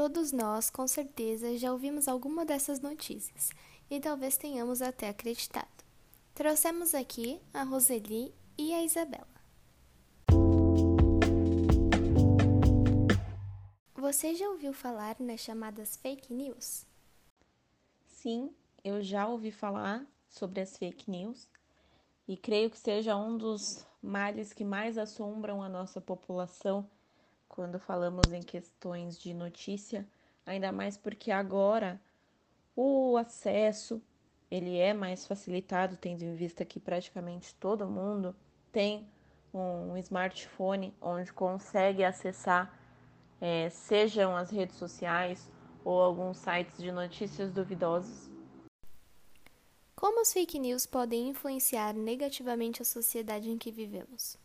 Todos nós, com certeza, já ouvimos alguma dessas notícias e talvez tenhamos até acreditado. Trouxemos aqui a Roseli e a Isabela. Você já ouviu falar nas chamadas fake news? Sim, eu já ouvi falar sobre as fake news e creio que seja um dos males que mais assombram a nossa população quando falamos em questões de notícia, ainda mais porque agora o acesso ele é mais facilitado, tendo em vista que praticamente todo mundo tem um smartphone onde consegue acessar, é, sejam as redes sociais ou alguns sites de notícias duvidosas. Como as fake news podem influenciar negativamente a sociedade em que vivemos?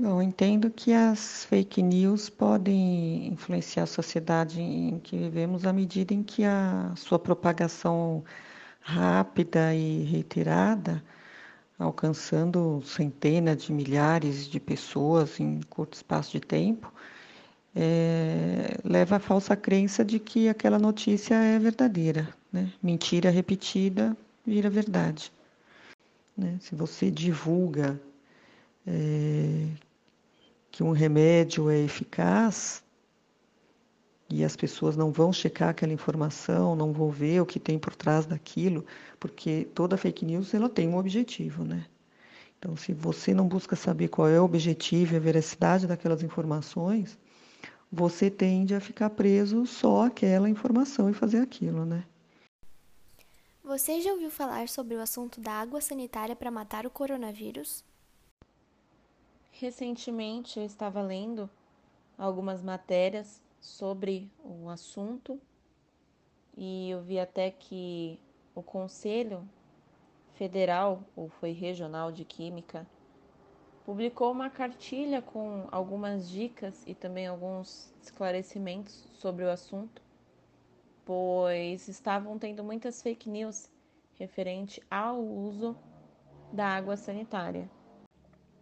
Eu entendo que as fake news podem influenciar a sociedade em que vivemos à medida em que a sua propagação rápida e reiterada, alcançando centenas de milhares de pessoas em curto espaço de tempo, é, leva à falsa crença de que aquela notícia é verdadeira. Né? Mentira repetida vira verdade. Né? Se você divulga é, que um remédio é eficaz e as pessoas não vão checar aquela informação, não vão ver o que tem por trás daquilo, porque toda fake news ela tem um objetivo, né? Então, se você não busca saber qual é o objetivo e a veracidade daquelas informações, você tende a ficar preso só àquela informação e fazer aquilo, né? Você já ouviu falar sobre o assunto da água sanitária para matar o coronavírus? Recentemente eu estava lendo algumas matérias sobre o assunto e eu vi até que o Conselho Federal, ou foi regional de Química, publicou uma cartilha com algumas dicas e também alguns esclarecimentos sobre o assunto, pois estavam tendo muitas fake news referente ao uso da água sanitária.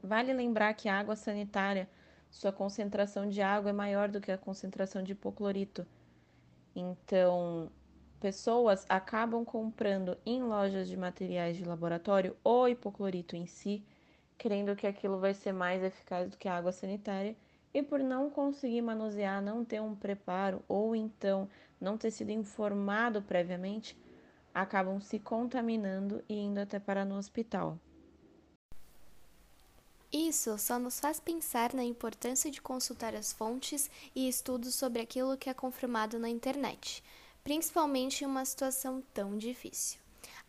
Vale lembrar que a água sanitária, sua concentração de água é maior do que a concentração de hipoclorito. Então, pessoas acabam comprando em lojas de materiais de laboratório o hipoclorito em si, crendo que aquilo vai ser mais eficaz do que a água sanitária, e por não conseguir manusear, não ter um preparo ou então não ter sido informado previamente, acabam se contaminando e indo até para no hospital. Isso só nos faz pensar na importância de consultar as fontes e estudos sobre aquilo que é confirmado na internet, principalmente em uma situação tão difícil.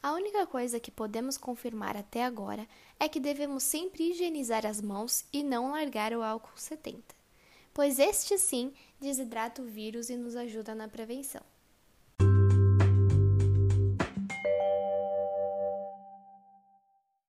A única coisa que podemos confirmar até agora é que devemos sempre higienizar as mãos e não largar o álcool 70, pois este sim desidrata o vírus e nos ajuda na prevenção.